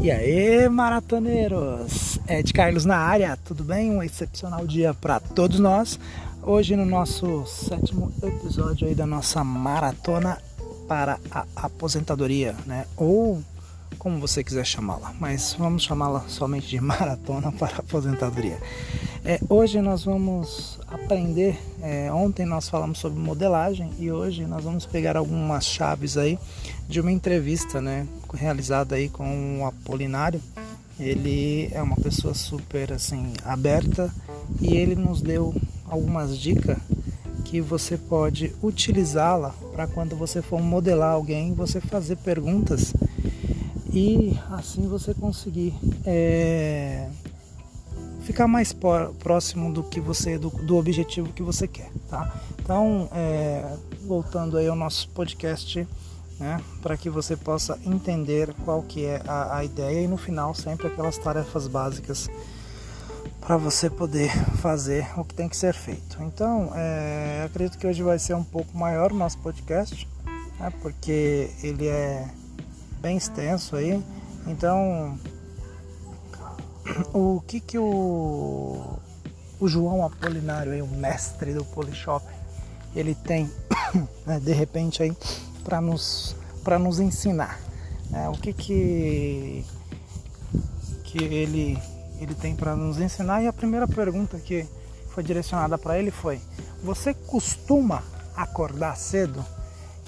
E aí, maratoneiros! Ed Carlos na área, tudo bem? Um excepcional dia para todos nós. Hoje no nosso sétimo episódio aí da nossa maratona para a aposentadoria, né? Ou como você quiser chamá-la, mas vamos chamá-la somente de maratona para a aposentadoria. É, hoje nós vamos aprender. É, ontem nós falamos sobre modelagem e hoje nós vamos pegar algumas chaves aí de uma entrevista, né, realizada aí com o Apolinário. Ele é uma pessoa super assim aberta e ele nos deu algumas dicas que você pode utilizá-la para quando você for modelar alguém, você fazer perguntas e assim você conseguir é, ficar mais próximo do que você do, do, objetivo que você quer, tá? Então, é, voltando aí ao nosso podcast, né, para que você possa entender qual que é a, a ideia e no final sempre aquelas tarefas básicas para você poder fazer o que tem que ser feito. Então, é, acredito que hoje vai ser um pouco maior o nosso podcast, né, porque ele é bem extenso aí. Então, o que que o, o João Apolinário, aí, o mestre do Polishop, ele tem, né, de repente aí, para nos, para nos ensinar? Né? O que que, que ele ele tem para nos ensinar. E a primeira pergunta que foi direcionada para ele foi: Você costuma acordar cedo?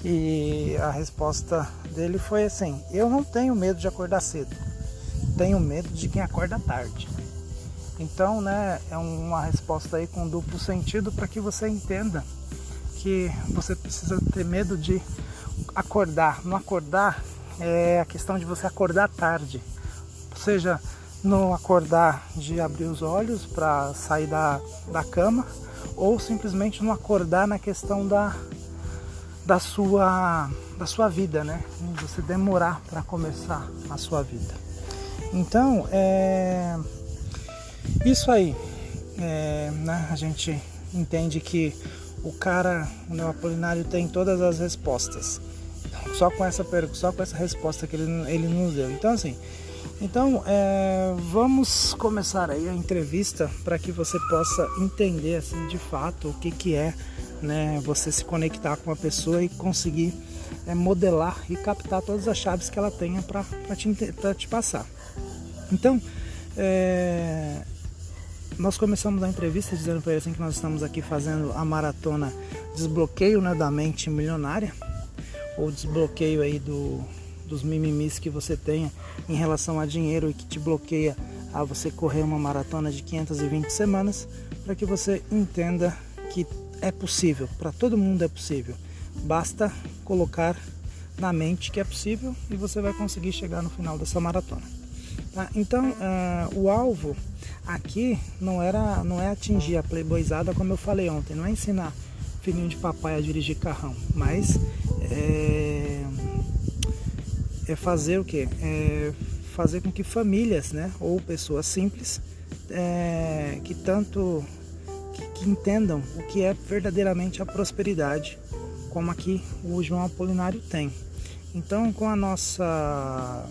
E a resposta dele foi assim: Eu não tenho medo de acordar cedo, tenho medo de quem acorda tarde. Então, né, é uma resposta aí com duplo sentido para que você entenda que você precisa ter medo de acordar. Não acordar é a questão de você acordar tarde. Ou seja, não acordar de abrir os olhos para sair da, da cama ou simplesmente não acordar na questão da, da, sua, da sua vida, né? Você demorar para começar a sua vida. Então, é, isso aí, é, né? a gente entende que o cara, o Neopolinário tem todas as respostas. Só com essa, só com essa resposta que ele, ele nos deu. Então, assim, então, é, vamos começar aí a entrevista para que você possa entender assim, de fato o que, que é né, você se conectar com a pessoa e conseguir é, modelar e captar todas as chaves que ela tenha para te, te passar. Então, é, nós começamos a entrevista dizendo para ele assim, que nós estamos aqui fazendo a maratona desbloqueio né, da mente milionária ou desbloqueio aí do dos mimimis que você tenha em relação a dinheiro e que te bloqueia a você correr uma maratona de 520 semanas, para que você entenda que é possível, para todo mundo é possível. Basta colocar na mente que é possível e você vai conseguir chegar no final dessa maratona. Tá? Então, uh, o alvo aqui não era, não é atingir a playboyzada como eu falei ontem, não é ensinar filhinho de papai a dirigir carrão, mas é, é fazer o que? É fazer com que famílias, né, ou pessoas simples, é, que tanto que, que, entendam o que é verdadeiramente a prosperidade, como aqui o João Apolinário tem. Então, com a nossa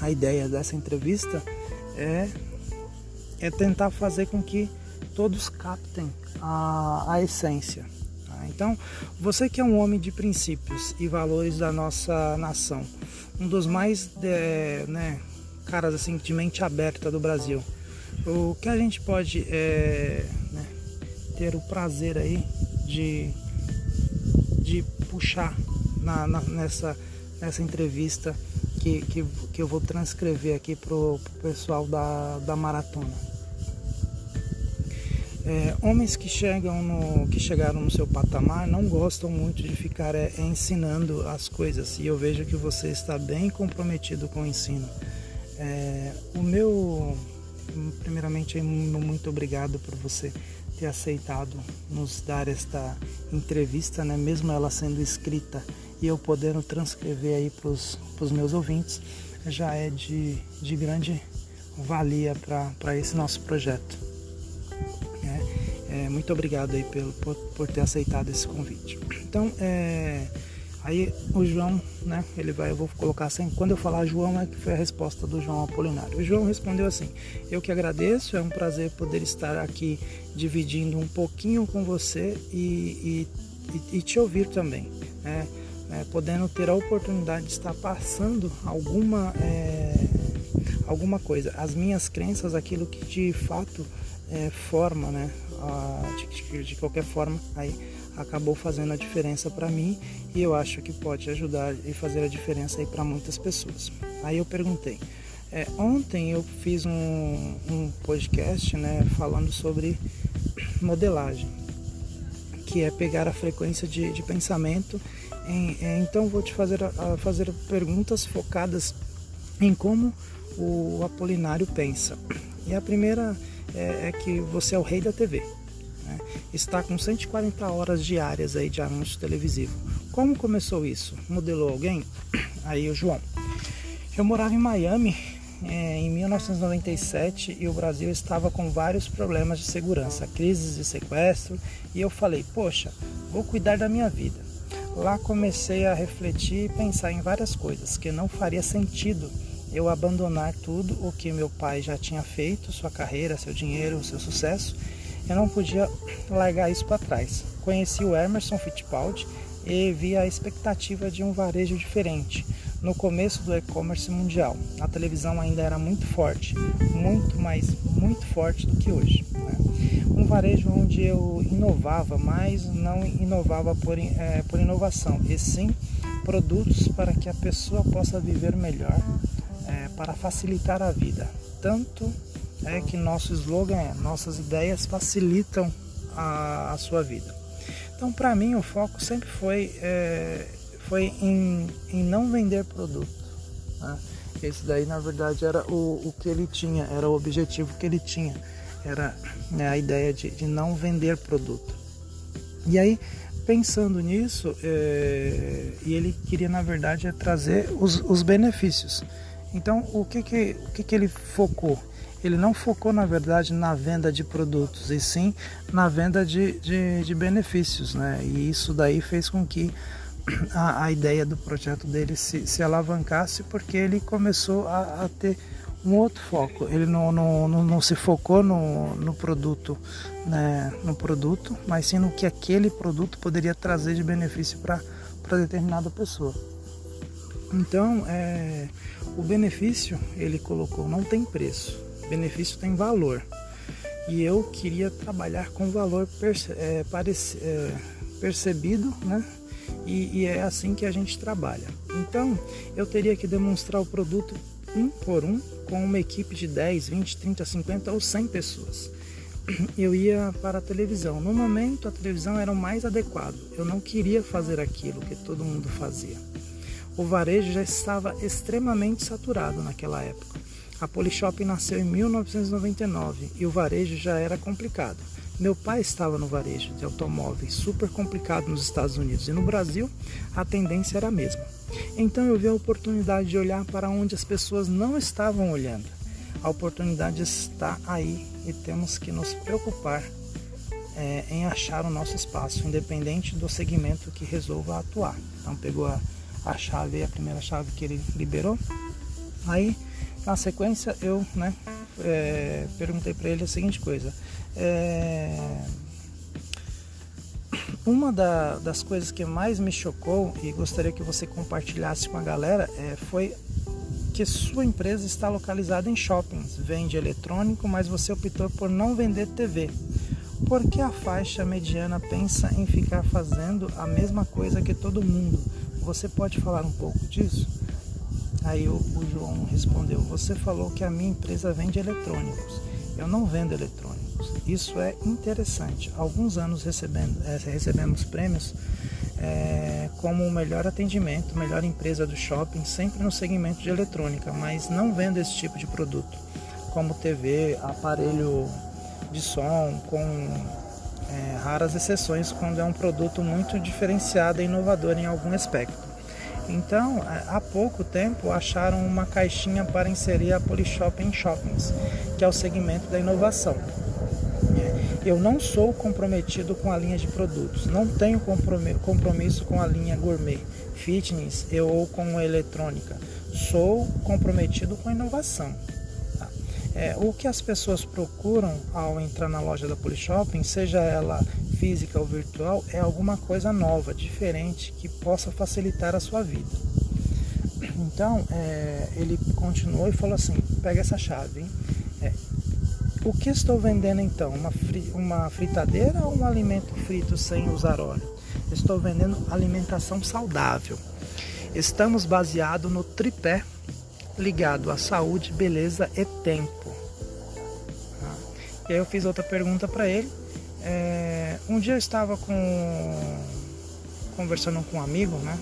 a ideia dessa entrevista é é tentar fazer com que todos captem a, a essência então, você que é um homem de princípios e valores da nossa nação, um dos mais é, né, caras assim de mente aberta do Brasil, o que a gente pode é, né, ter o prazer aí de, de puxar na, na, nessa, nessa entrevista que, que, que eu vou transcrever aqui pro, pro pessoal da, da maratona. É, homens que chegam no que chegaram no seu patamar não gostam muito de ficar é, ensinando as coisas e eu vejo que você está bem comprometido com o ensino. É, o meu, primeiramente, muito obrigado por você ter aceitado nos dar esta entrevista, né? mesmo ela sendo escrita e eu podendo transcrever aí para os meus ouvintes, já é de, de grande valia para esse nosso projeto. É, muito obrigado aí pelo, por, por, ter aceitado esse convite. Então, é, Aí o João, né, ele vai, eu vou colocar assim, quando eu falar João é que foi a resposta do João Apolinário. O João respondeu assim: "Eu que agradeço, é um prazer poder estar aqui dividindo um pouquinho com você e, e, e te ouvir também, né? É, podendo ter a oportunidade de estar passando alguma é, alguma coisa, as minhas crenças, aquilo que de fato é, forma, né, de, de qualquer forma aí acabou fazendo a diferença para mim e eu acho que pode ajudar e fazer a diferença aí para muitas pessoas. Aí eu perguntei, é, ontem eu fiz um, um podcast né, falando sobre modelagem, que é pegar a frequência de, de pensamento. Em, então vou te fazer, fazer perguntas focadas em como o Apolinário pensa. E a primeira é, é que você é o rei da TV está com 140 horas diárias aí de anúncio televisivo. Como começou isso? Modelou alguém? Aí o João. Eu morava em Miami é, em 1997 e o Brasil estava com vários problemas de segurança, crises de sequestro, e eu falei, poxa, vou cuidar da minha vida. Lá comecei a refletir e pensar em várias coisas que não faria sentido eu abandonar tudo o que meu pai já tinha feito, sua carreira, seu dinheiro, seu sucesso, eu não podia largar isso para trás. Conheci o Emerson Fittipaldi e vi a expectativa de um varejo diferente. No começo do e-commerce mundial, a televisão ainda era muito forte, muito mais, muito forte do que hoje. Né? Um varejo onde eu inovava, mas não inovava por, é, por inovação, e sim produtos para que a pessoa possa viver melhor, é, para facilitar a vida, tanto é que nosso slogan é nossas ideias facilitam a, a sua vida. Então, para mim, o foco sempre foi, é, foi em, em não vender produto. Né? Esse daí, na verdade, era o, o que ele tinha, era o objetivo que ele tinha, era né, a ideia de, de não vender produto. E aí, pensando nisso, é, e ele queria, na verdade, é trazer os, os benefícios. Então, o que que, o que que ele focou? Ele não focou na verdade na venda de produtos e sim na venda de, de, de benefícios, né? E isso daí fez com que a, a ideia do projeto dele se, se alavancasse porque ele começou a, a ter um outro foco. Ele não, não, não, não, se focou no, no produto, né, no produto, mas sim no que aquele produto poderia trazer de benefício para determinada pessoa. Então, é, o benefício ele colocou não tem preço benefício tem valor. E eu queria trabalhar com valor perce, é, parece, é, percebido, né? E, e, é assim que a gente trabalha. Então, eu teria que demonstrar o produto um por um com uma equipe de 10, 20, 30, 50 ou 100 pessoas. Eu ia para a televisão. No momento, a televisão era o mais adequado. Eu não queria fazer aquilo que todo mundo fazia. O varejo já estava extremamente saturado naquela época. A Polishop nasceu em 1999 e o varejo já era complicado. Meu pai estava no varejo de automóveis, super complicado nos Estados Unidos e no Brasil a tendência era a mesma. Então eu vi a oportunidade de olhar para onde as pessoas não estavam olhando. A oportunidade está aí e temos que nos preocupar é, em achar o nosso espaço, independente do segmento que resolva atuar. Então pegou a, a chave, a primeira chave que ele liberou, aí na sequência, eu né, é, perguntei para ele a seguinte coisa. É, uma da, das coisas que mais me chocou e gostaria que você compartilhasse com a galera é, foi que sua empresa está localizada em shoppings, vende eletrônico, mas você optou por não vender TV. Por que a faixa mediana pensa em ficar fazendo a mesma coisa que todo mundo? Você pode falar um pouco disso? Aí o, o João respondeu: Você falou que a minha empresa vende eletrônicos. Eu não vendo eletrônicos. Isso é interessante. Alguns anos recebendo, é, recebemos prêmios é, como o melhor atendimento, melhor empresa do shopping, sempre no segmento de eletrônica, mas não vendo esse tipo de produto, como TV, aparelho de som, com é, raras exceções, quando é um produto muito diferenciado e inovador em algum aspecto. Então, é, há pouco tempo acharam uma caixinha para inserir a Polishop em shoppings, que é o segmento da inovação. Eu não sou comprometido com a linha de produtos, não tenho compromisso com a linha gourmet, fitness ou com eletrônica. Sou comprometido com a inovação. Tá? É, o que as pessoas procuram ao entrar na loja da Polyshopping, seja ela física ou virtual, é alguma coisa nova, diferente, que possa facilitar a sua vida. Então, é, ele continuou e falou assim: pega essa chave, hein? É, o que estou vendendo então? Uma, fri uma fritadeira ou um alimento frito sem usar óleo? Estou vendendo alimentação saudável. Estamos baseados no tripé ligado à saúde, beleza e tempo. Tá? E aí eu fiz outra pergunta para ele. É, um dia eu estava com, conversando com um amigo, né?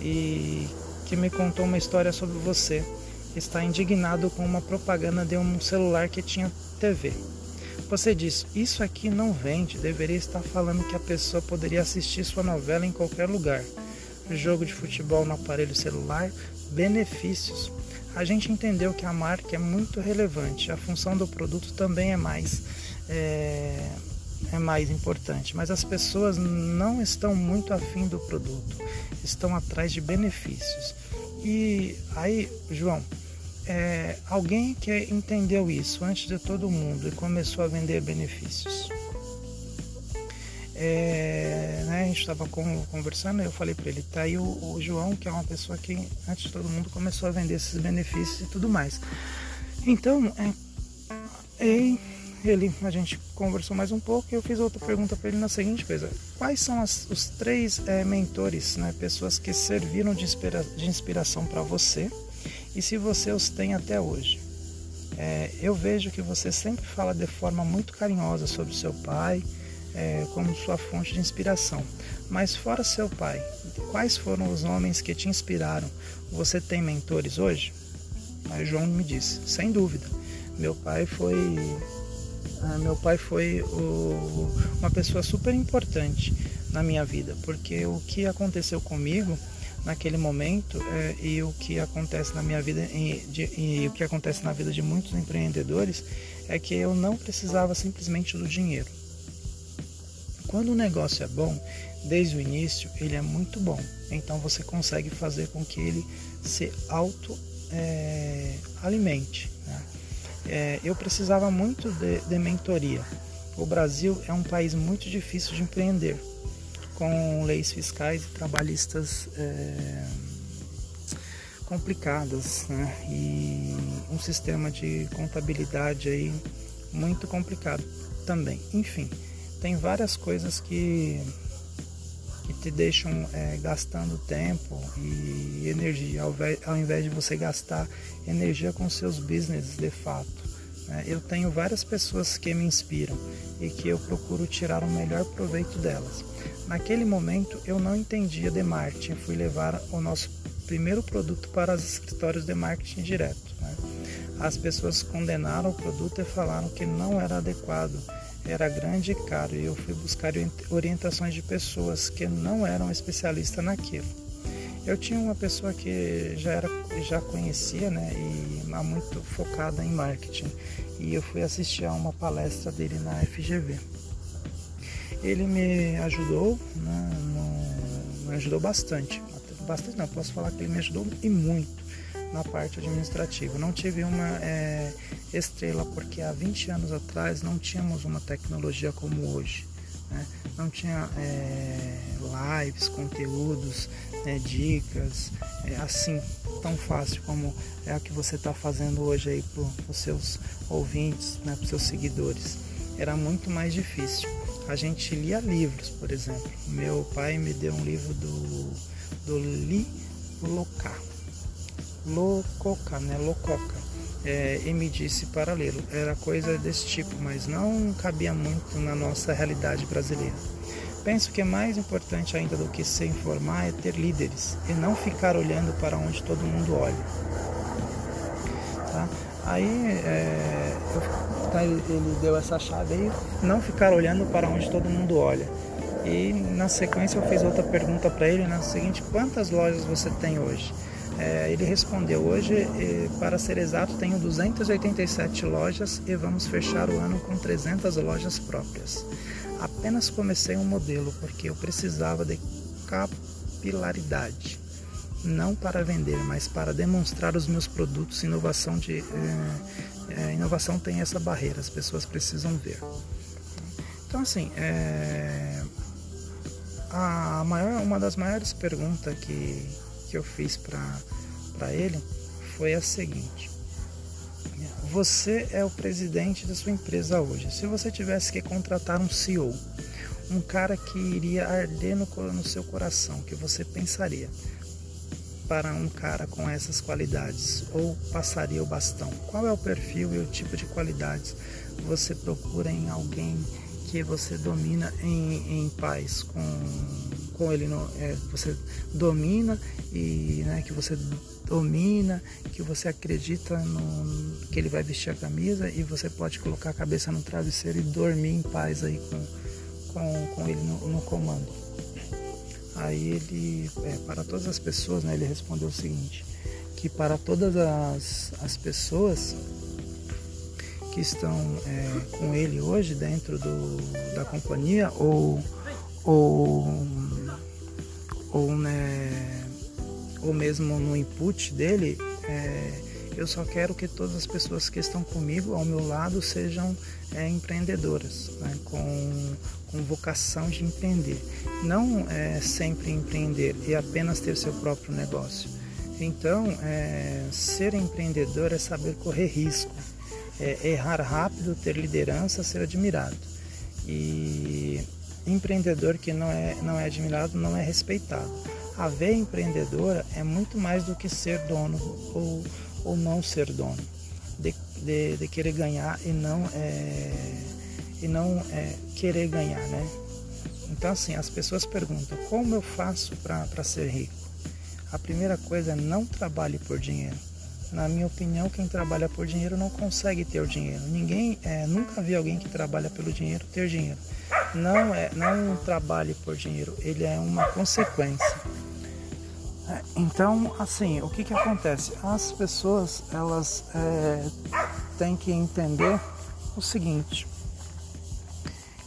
E que me contou uma história sobre você. Está indignado com uma propaganda de um celular que tinha TV. Você diz: Isso aqui não vende, deveria estar falando que a pessoa poderia assistir sua novela em qualquer lugar. Jogo de futebol no aparelho celular, benefícios. A gente entendeu que a marca é muito relevante, a função do produto também é mais. É, é mais importante, mas as pessoas não estão muito afim do produto, estão atrás de benefícios. E aí, João, é, alguém que entendeu isso antes de todo mundo e começou a vender benefícios. É, né, a gente estava conversando, eu falei para ele, tá aí o, o, João, que é uma pessoa que antes de todo mundo começou a vender esses benefícios e tudo mais. Então, é, ele, a gente conversou mais um pouco e eu fiz outra pergunta para ele na seguinte coisa: quais são as, os três é, mentores, né, pessoas que serviram de, inspira, de inspiração para você? e se você os tem até hoje. É, eu vejo que você sempre fala de forma muito carinhosa sobre seu pai, é, como sua fonte de inspiração. Mas fora seu pai, quais foram os homens que te inspiraram? Você tem mentores hoje? Aí João me disse, sem dúvida. Meu pai foi, ah, meu pai foi o, uma pessoa super importante na minha vida, porque o que aconteceu comigo naquele momento é, e o que acontece na minha vida e, de, e o que acontece na vida de muitos empreendedores é que eu não precisava simplesmente do dinheiro. Quando o negócio é bom, desde o início ele é muito bom. Então você consegue fazer com que ele se auto é, alimente. Né? É, eu precisava muito de, de mentoria. O Brasil é um país muito difícil de empreender com leis fiscais e trabalhistas é, complicadas né? e um sistema de contabilidade aí muito complicado também. Enfim, tem várias coisas que, que te deixam é, gastando tempo e energia ao, ao invés de você gastar energia com seus business de fato. Né? Eu tenho várias pessoas que me inspiram e que eu procuro tirar o melhor proveito delas. Naquele momento eu não entendia de marketing, fui levar o nosso primeiro produto para os escritórios de marketing direto. Né? As pessoas condenaram o produto e falaram que não era adequado, era grande e caro, e eu fui buscar orientações de pessoas que não eram especialistas naquilo. Eu tinha uma pessoa que já era já conhecia, né, e muito focada em marketing, e eu fui assistir a uma palestra dele na FGV. Ele me ajudou, né, no, me ajudou bastante. Bastante não, posso falar que ele me ajudou e muito na parte administrativa. Não tive uma é, estrela porque há 20 anos atrás não tínhamos uma tecnologia como hoje. Né? Não tinha é, lives, conteúdos, né, dicas, é, assim tão fácil como é a que você está fazendo hoje aí para os seus ouvintes, né, para os seus seguidores. Era muito mais difícil a gente lia livros, por exemplo. Meu pai me deu um livro do, do Li Loca, Lococa, né? Lococa. É, e me disse para lê-lo. Era coisa desse tipo, mas não cabia muito na nossa realidade brasileira. Penso que é mais importante ainda do que se informar é ter líderes e não ficar olhando para onde todo mundo olha. Tá? Aí é, eu, tá, ele deu essa chave aí, não ficar olhando para onde todo mundo olha. E na sequência eu fiz outra pergunta para ele, na seguinte, quantas lojas você tem hoje? É, ele respondeu: Hoje, eh, para ser exato, tenho 287 lojas e vamos fechar o ano com 300 lojas próprias. Apenas comecei um modelo porque eu precisava de capilaridade, não para vender, mas para demonstrar os meus produtos. Inovação de é, é, inovação tem essa barreira, as pessoas precisam ver. Então assim, é, a maior, uma das maiores perguntas que, que eu fiz para ele foi a seguinte: Você é o presidente da sua empresa hoje. Se você tivesse que contratar um CEO, um cara que iria arder no, no seu coração, que você pensaria para um cara com essas qualidades ou passaria o bastão? Qual é o perfil e o tipo de qualidades você procura em alguém que você domina em, em paz com, com ele? No, é, você domina e né, que você domina, que você acredita no, que ele vai vestir a camisa e você pode colocar a cabeça no travesseiro e dormir em paz aí com com, com ele no, no comando. Aí ele, é, para todas as pessoas, né, ele respondeu o seguinte, que para todas as, as pessoas que estão é, com ele hoje dentro do, da companhia ou, ou, ou, né, ou mesmo no input dele, é, eu só quero que todas as pessoas que estão comigo, ao meu lado, sejam é, empreendedoras, né, com, com vocação de empreender. Não é, sempre empreender e apenas ter seu próprio negócio. Então, é, ser empreendedor é saber correr risco, é errar rápido, ter liderança, ser admirado. E empreendedor que não é, não é admirado não é respeitado. A empreendedora é muito mais do que ser dono ou ou não ser dono, de, de, de querer ganhar e não, é, e não é, querer ganhar, né? Então, assim, as pessoas perguntam: como eu faço para ser rico? A primeira coisa é não trabalhe por dinheiro. Na minha opinião, quem trabalha por dinheiro não consegue ter o dinheiro. Ninguém, é, nunca vi alguém que trabalha pelo dinheiro ter dinheiro. Não é, não trabalhe por dinheiro. Ele é uma consequência. É, então, assim, o que, que acontece? As pessoas elas é, têm que entender o seguinte,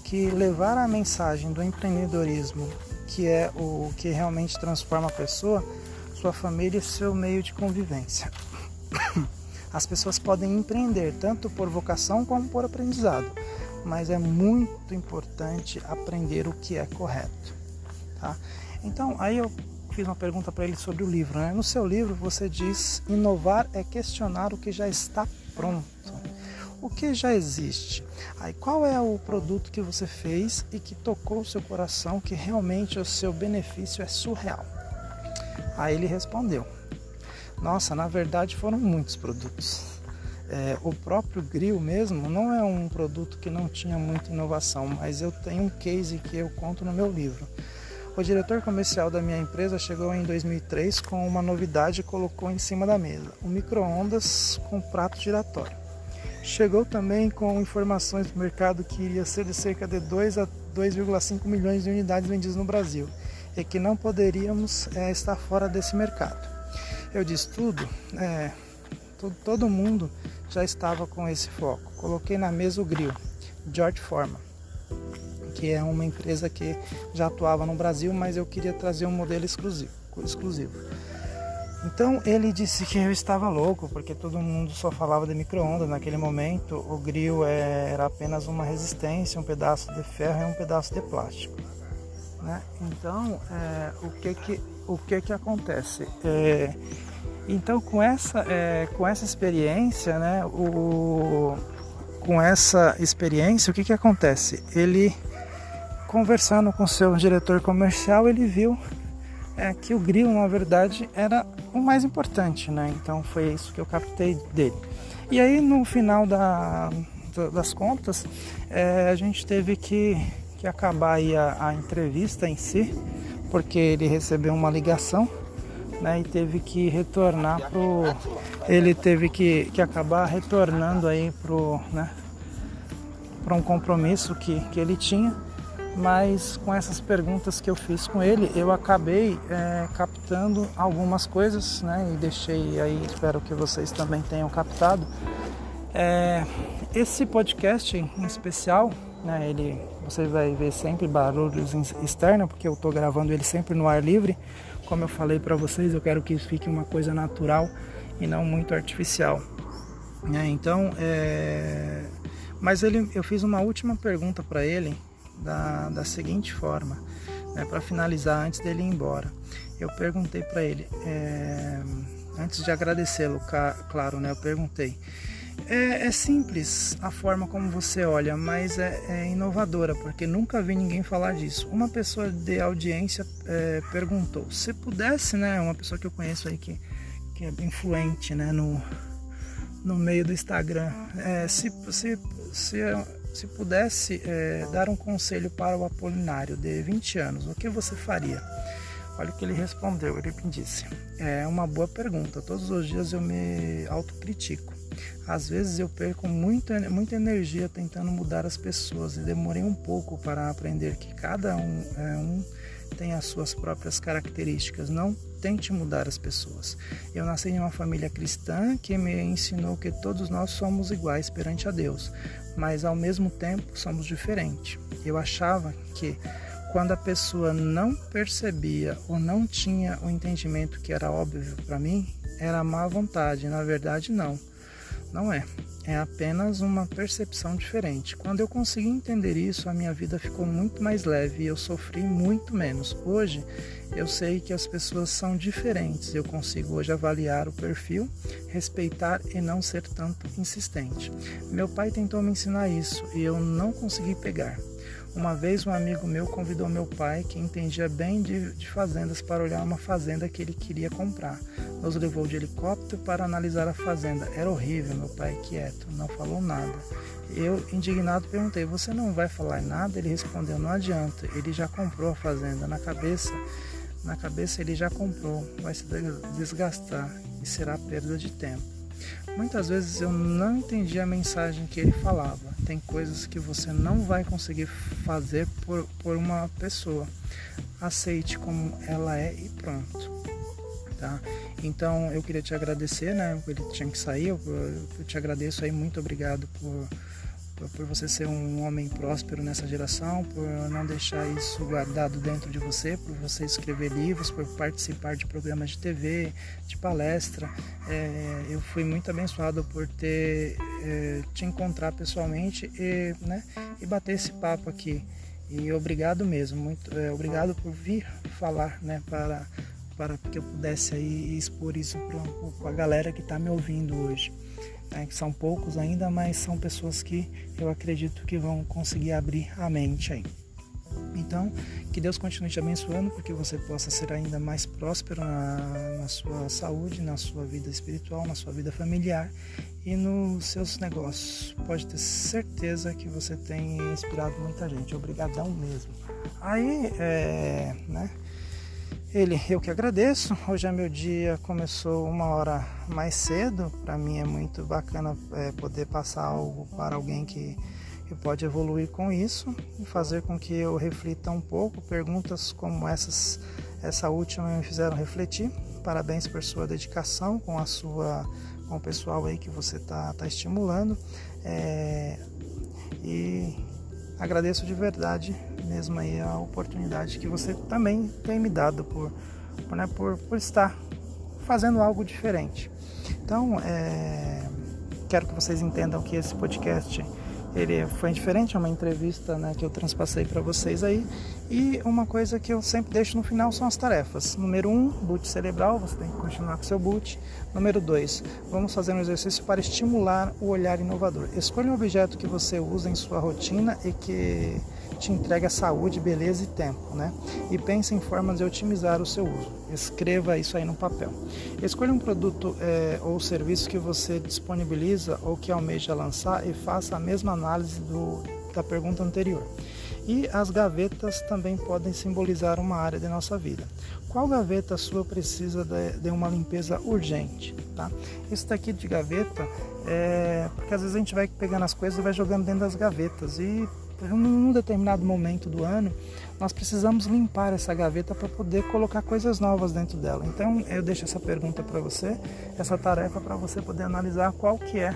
que levar a mensagem do empreendedorismo, que é o que realmente transforma a pessoa, sua família e seu meio de convivência. As pessoas podem empreender tanto por vocação como por aprendizado, mas é muito importante aprender o que é correto. Tá? Então, aí eu fiz uma pergunta para ele sobre o livro. Né? No seu livro você diz: inovar é questionar o que já está pronto, o que já existe. Aí qual é o produto que você fez e que tocou o seu coração, que realmente o seu benefício é surreal? Aí ele respondeu: Nossa, na verdade foram muitos produtos. É, o próprio grill mesmo não é um produto que não tinha muita inovação, mas eu tenho um case que eu conto no meu livro. O diretor comercial da minha empresa chegou em 2003 com uma novidade e colocou em cima da mesa: um micro-ondas com prato giratório. Chegou também com informações do mercado que iria ser de cerca de 2 a 2,5 milhões de unidades vendidas no Brasil e que não poderíamos é, estar fora desse mercado. Eu disse tudo, é, todo, todo mundo já estava com esse foco. Coloquei na mesa o grill, George Foreman que é uma empresa que já atuava no Brasil, mas eu queria trazer um modelo exclusivo. exclusivo. Então ele disse que eu estava louco, porque todo mundo só falava de micro-ondas naquele momento. O grill é, era apenas uma resistência, um pedaço de ferro e um pedaço de plástico. Né? Então, é, o, que, que, o que, que acontece? É, então, com essa, é, com essa experiência, né, o, com essa experiência, o que, que acontece? Ele conversando com seu diretor comercial, ele viu é, que o grill, na verdade, era o mais importante, né? Então foi isso que eu captei dele. E aí, no final da, das contas, é, a gente teve que, que acabar a, a entrevista em si, porque ele recebeu uma ligação né, e teve que retornar pro ele teve que, que acabar retornando aí pro né, para um compromisso que, que ele tinha mas com essas perguntas que eu fiz com ele, eu acabei é, captando algumas coisas, né? E deixei aí, espero que vocês também tenham captado. É, esse podcast em especial, né? Ele, você vai ver sempre barulhos externos, porque eu estou gravando ele sempre no ar livre. Como eu falei para vocês, eu quero que fique uma coisa natural e não muito artificial. É, então, é... mas ele, eu fiz uma última pergunta para ele da, da seguinte forma, né, para finalizar antes dele ir embora. Eu perguntei para ele, é, antes de agradecê-lo, claro, né, eu perguntei. É, é, simples a forma como você olha, mas é, é, inovadora, porque nunca vi ninguém falar disso. Uma pessoa de audiência é, perguntou: se pudesse, né, uma pessoa que eu conheço aí que, que é influente né, no, no meio do Instagram, é, se, se, se se pudesse é, dar um conselho para o Apolinário de 20 anos, o que você faria? Olha o que ele respondeu. Ele me disse: É uma boa pergunta. Todos os dias eu me autocritico. Às vezes eu perco muito, muita energia tentando mudar as pessoas e demorei um pouco para aprender que cada um, é, um tem as suas próprias características. Não tente mudar as pessoas. Eu nasci em uma família cristã que me ensinou que todos nós somos iguais perante a Deus, mas ao mesmo tempo somos diferentes. Eu achava que quando a pessoa não percebia ou não tinha o entendimento que era óbvio para mim, era má vontade. Na verdade, não. Não é é apenas uma percepção diferente. Quando eu consegui entender isso, a minha vida ficou muito mais leve e eu sofri muito menos. Hoje, eu sei que as pessoas são diferentes. Eu consigo hoje avaliar o perfil, respeitar e não ser tanto insistente. Meu pai tentou me ensinar isso e eu não consegui pegar. Uma vez um amigo meu convidou meu pai, que entendia bem de, de, fazendas, para olhar uma fazenda que ele queria comprar. Nos levou de helicóptero para analisar a fazenda. Era horrível, meu pai quieto, não falou nada. Eu, indignado, perguntei: Você não vai falar nada? Ele respondeu: Não adianta, ele já comprou a fazenda. Na cabeça, na cabeça ele já comprou, vai se desgastar e será perda de tempo. Muitas vezes eu não entendi a mensagem que ele falava. Tem coisas que você não vai conseguir fazer por, por uma pessoa. Aceite como ela é e pronto. Tá? Então eu queria te agradecer, né? Ele tinha que sair. Eu, eu te agradeço aí, muito obrigado por por você ser um homem próspero nessa geração, por não deixar isso guardado dentro de você, por você escrever livros, por participar de programas de TV, de palestra. É, eu fui muito abençoado por ter é, te encontrar pessoalmente e, né, e bater esse papo aqui. E obrigado mesmo, muito é, obrigado por vir falar, né, para para que eu pudesse aí expor isso para a galera que está me ouvindo hoje né, que são poucos ainda, mas são pessoas que eu acredito que vão conseguir abrir a mente aí. Então, que Deus continue te abençoando, porque você possa ser ainda mais próspero na, na, sua saúde, na sua vida espiritual, na sua vida familiar e nos seus negócios. Pode ter certeza que você tem inspirado muita gente. Obrigadão mesmo. Aí, é, né? Ele, eu que agradeço. Hoje é meu dia, começou uma hora mais cedo. Para mim é muito bacana é, poder passar algo para alguém que, que pode evoluir com isso e fazer com que eu reflita um pouco. Perguntas como essas, essa última me fizeram refletir. Parabéns por sua dedicação com a sua, com o pessoal aí que você tá, tá estimulando. É, e agradeço de verdade mesmo aí a oportunidade que você também tem me dado por, por, né, por, por estar fazendo algo diferente. Então, é, quero que vocês entendam que esse podcast ele foi diferente, é uma entrevista né, que eu transpassei para vocês aí. E uma coisa que eu sempre deixo no final são as tarefas. Número 1, um, boot cerebral, você tem que continuar com seu boot. Número 2, vamos fazer um exercício para estimular o olhar inovador. Escolha um objeto que você usa em sua rotina e que te entrega saúde, beleza e tempo, né? E pense em formas de otimizar o seu uso. Escreva isso aí no papel. Escolha um produto é, ou serviço que você disponibiliza ou que almeja lançar e faça a mesma análise do, da pergunta anterior. E as gavetas também podem simbolizar uma área de nossa vida. Qual gaveta sua precisa de, de uma limpeza urgente? Tá? Isso daqui de gaveta é porque às vezes a gente vai pegando as coisas e vai jogando dentro das gavetas e num determinado momento do ano, nós precisamos limpar essa gaveta para poder colocar coisas novas dentro dela. Então eu deixo essa pergunta para você, essa tarefa para você poder analisar qual que é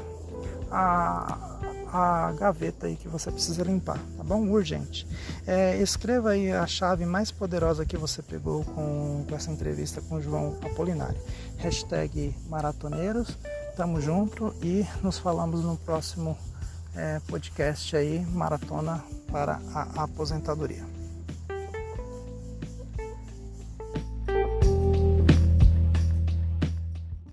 a, a gaveta aí que você precisa limpar, tá bom? Urgente. É, escreva aí a chave mais poderosa que você pegou com, com essa entrevista com o João Apolinário. Hashtag maratoneiros, tamo junto e nos falamos no próximo é, podcast aí, Maratona para a Aposentadoria.